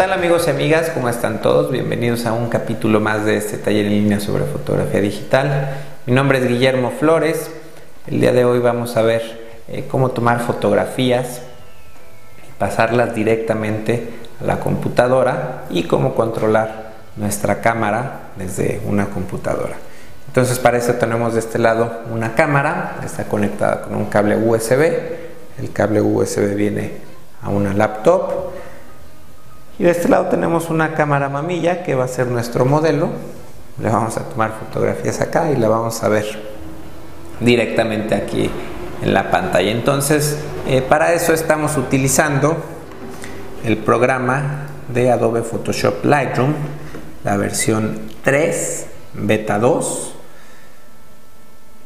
tal amigos y amigas? ¿Cómo están todos? Bienvenidos a un capítulo más de este taller en línea sobre fotografía digital. Mi nombre es Guillermo Flores. El día de hoy vamos a ver eh, cómo tomar fotografías pasarlas directamente a la computadora y cómo controlar nuestra cámara desde una computadora. Entonces para eso tenemos de este lado una cámara, está conectada con un cable USB. El cable USB viene a una laptop y de este lado tenemos una cámara mamilla que va a ser nuestro modelo. Le vamos a tomar fotografías acá y la vamos a ver directamente aquí en la pantalla. Entonces, eh, para eso estamos utilizando el programa de Adobe Photoshop Lightroom, la versión 3, beta 2.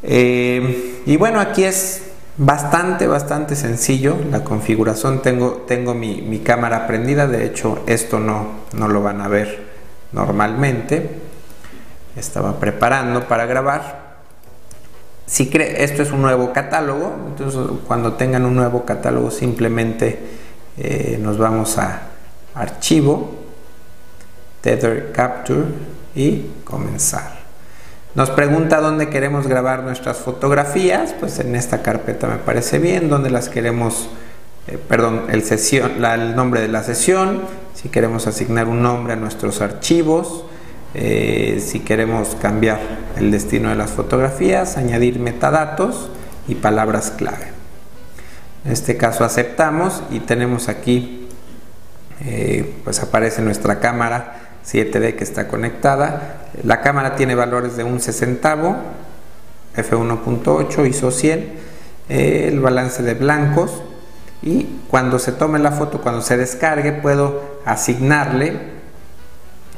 Eh, y bueno, aquí es Bastante, bastante sencillo la configuración. Tengo, tengo mi, cámara prendida, de hecho esto no, no lo van a ver normalmente. Estaba preparando para grabar. Si cree, esto es un nuevo catálogo, entonces cuando tengan un nuevo catálogo simplemente eh, nos vamos a archivo, tether capture y comenzar. Nos pregunta dónde queremos grabar nuestras fotografías, pues en esta carpeta me parece bien, dónde las queremos, eh, perdón, el, sesión, el nombre de la sesión, si queremos asignar un nombre a nuestros archivos, eh, si queremos cambiar el destino de las fotografías, añadir metadatos y palabras clave. En este caso aceptamos y tenemos aquí, eh, pues aparece nuestra cámara 7D que está conectada. La cámara tiene valores de un sesentavo, f1.8, ISO 100, el balance de blancos y cuando se tome la foto, cuando se descargue, puedo asignarle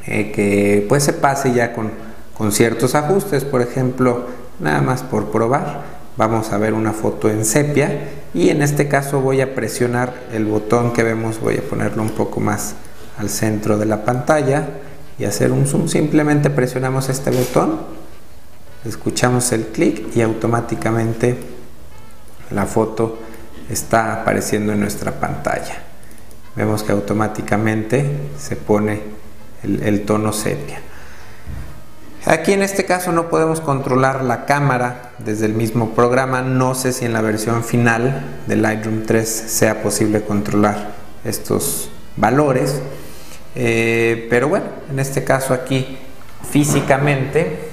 eh, que pues se pase ya con, con ciertos ajustes, por ejemplo, nada más por probar, vamos a ver una foto en sepia y en este caso voy a presionar el botón que vemos, voy a ponerlo un poco más al centro de la pantalla y hacer un zoom. Simplemente presionamos este botón, escuchamos el clic y automáticamente la foto está apareciendo en nuestra pantalla. Vemos que automáticamente se pone el, tono sepia. Aquí en este caso no podemos controlar la cámara desde el mismo programa. No sé si en la versión final de Lightroom 3 sea posible controlar estos valores. Eh, pero bueno, en este caso aquí físicamente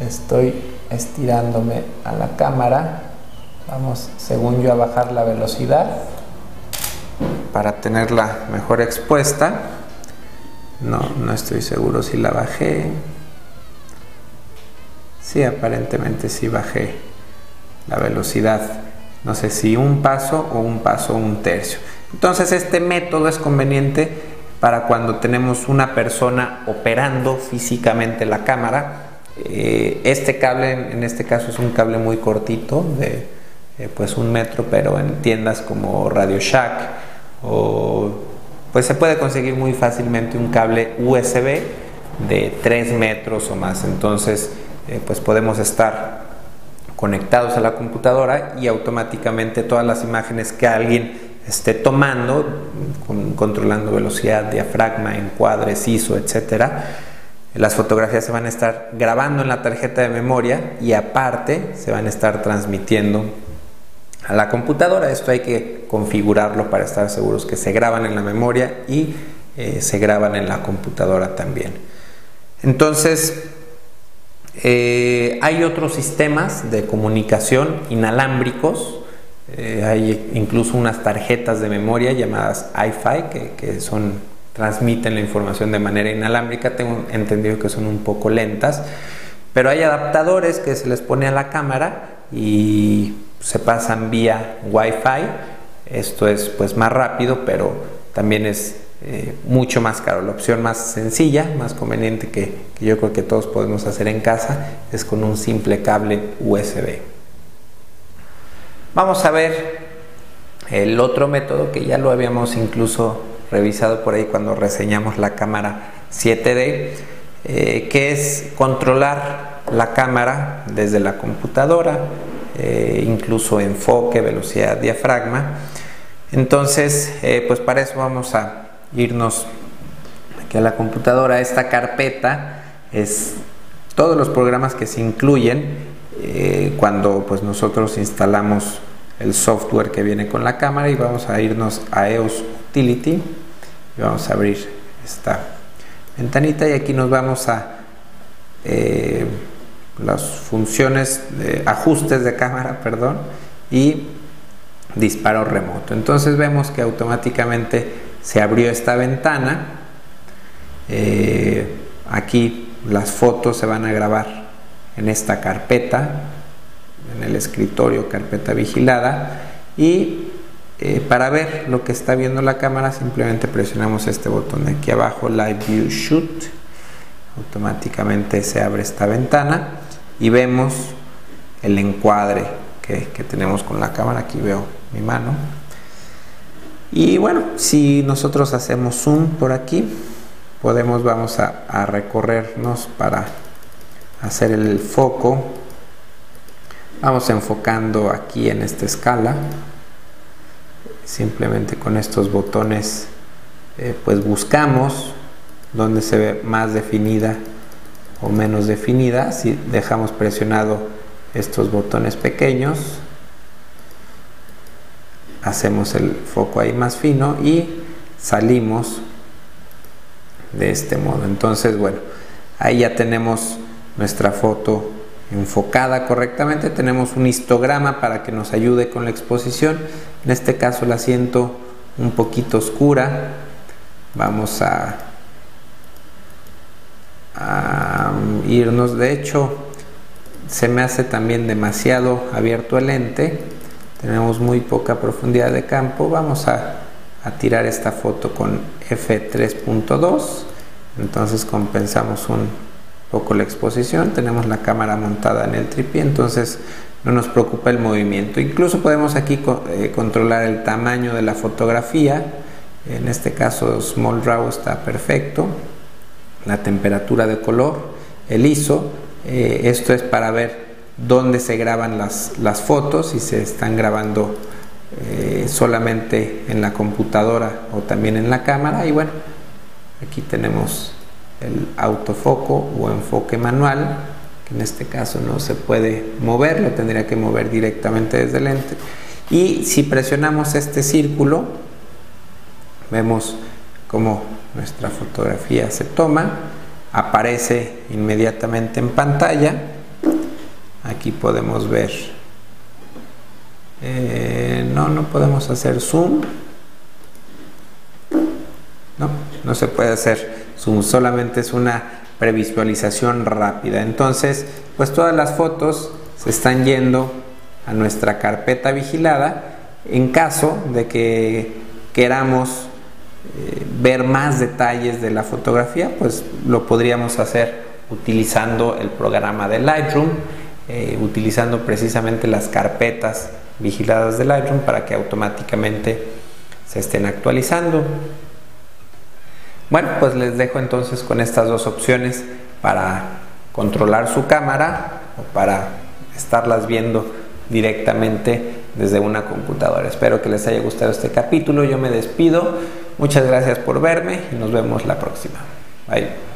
estoy estirándome a la cámara. Vamos, según yo, a bajar la velocidad para tenerla mejor expuesta. No, no estoy seguro si la bajé. Sí, aparentemente sí bajé la velocidad. No sé si un paso o un paso un tercio. Entonces este método es conveniente para cuando tenemos una persona operando físicamente la cámara. Eh, este cable, en este caso, es un cable muy cortito, de eh, pues un metro, pero en tiendas como Radio Shack o pues se puede conseguir muy fácilmente un cable USB de 3 metros o más. Entonces, eh, pues podemos estar conectados a la computadora y automáticamente todas las imágenes que alguien esté tomando, controlando velocidad, diafragma, encuadres, ISO, etcétera, las fotografías se van a estar grabando en la tarjeta de memoria y aparte se van a estar transmitiendo a la computadora. Esto hay que configurarlo para estar seguros que se graban en la memoria y eh, se graban en la computadora también. Entonces, eh, hay otros sistemas de comunicación inalámbricos eh, hay incluso unas tarjetas de memoria llamadas iFi que, son, transmiten la información de manera inalámbrica. Tengo entendido que son un poco lentas, pero hay adaptadores que se les pone a la cámara y se pasan vía Wi-Fi. Esto es pues más rápido, pero también es eh, mucho más caro. La opción más sencilla, más conveniente que yo creo que todos podemos hacer en casa es con un simple cable USB. Vamos a ver el otro método que ya lo habíamos incluso revisado por ahí cuando reseñamos la cámara 7D, eh, que es controlar la cámara desde la computadora, eh, incluso enfoque, velocidad, diafragma. Entonces, eh, pues para eso vamos a, irnos aquí a la computadora, esta carpeta es todos los programas que se incluyen eh, cuando pues nosotros instalamos el software que viene con la cámara y vamos a irnos a EOS Utility y vamos a abrir esta ventanita y aquí nos vamos a eh, las funciones de ajustes de cámara perdón y disparo remoto. Entonces vemos que automáticamente se abrió esta ventana. Eh, aquí las fotos se van a grabar en esta carpeta en el escritorio carpeta vigilada y eh, para ver lo que está viendo la cámara simplemente presionamos este botón de aquí abajo Live View Shoot. Automáticamente se abre esta ventana y vemos el encuadre que, tenemos con la cámara. Aquí veo mi mano. Y bueno si nosotros hacemos zoom por aquí podemos vamos a, a recorrernos para hacer el foco. Vamos enfocando aquí en esta escala. Simplemente con estos botones eh, pues buscamos donde se ve más definida o menos definida. Si dejamos presionado estos botones pequeños hacemos el foco ahí más fino y salimos de este modo. Entonces bueno ahí ya tenemos nuestra foto enfocada correctamente. Tenemos un histograma para que nos ayude con la exposición. En este caso la siento un poquito oscura. Vamos a, a irnos. De hecho se me hace también demasiado abierto el lente. Tenemos muy poca profundidad de campo. Vamos a, a tirar esta foto con f3.2 entonces compensamos un poco la exposición, tenemos la cámara montada en el tripié, entonces no nos preocupa el movimiento. Incluso podemos aquí eh, controlar el tamaño de la fotografía, en este caso Small Raw está perfecto, la temperatura de color, el ISO, eh, esto es para ver dónde se graban las, las fotos, si se están grabando eh, solamente en la computadora o también en la cámara. Y bueno, aquí tenemos el autofoco o enfoque manual, que en este caso no se puede mover, lo tendría que mover directamente desde el lente. Y si presionamos este círculo, vemos cómo nuestra fotografía se toma, aparece inmediatamente en pantalla. Aquí podemos ver, eh, no, no podemos hacer zoom, no, no se puede hacer solamente es una previsualización rápida. Entonces, pues todas las fotos se están yendo a nuestra carpeta vigilada en caso de que queramos eh, ver más detalles de la fotografía, pues lo podríamos hacer utilizando el programa de Lightroom, eh, utilizando precisamente las carpetas vigiladas de Lightroom para que automáticamente se estén actualizando. Bueno, pues les dejo entonces con estas dos opciones para controlar su cámara o para estarlas viendo directamente desde una computadora. Espero que les haya gustado este capítulo. Yo me despido. Muchas gracias por verme y nos vemos la próxima. Bye.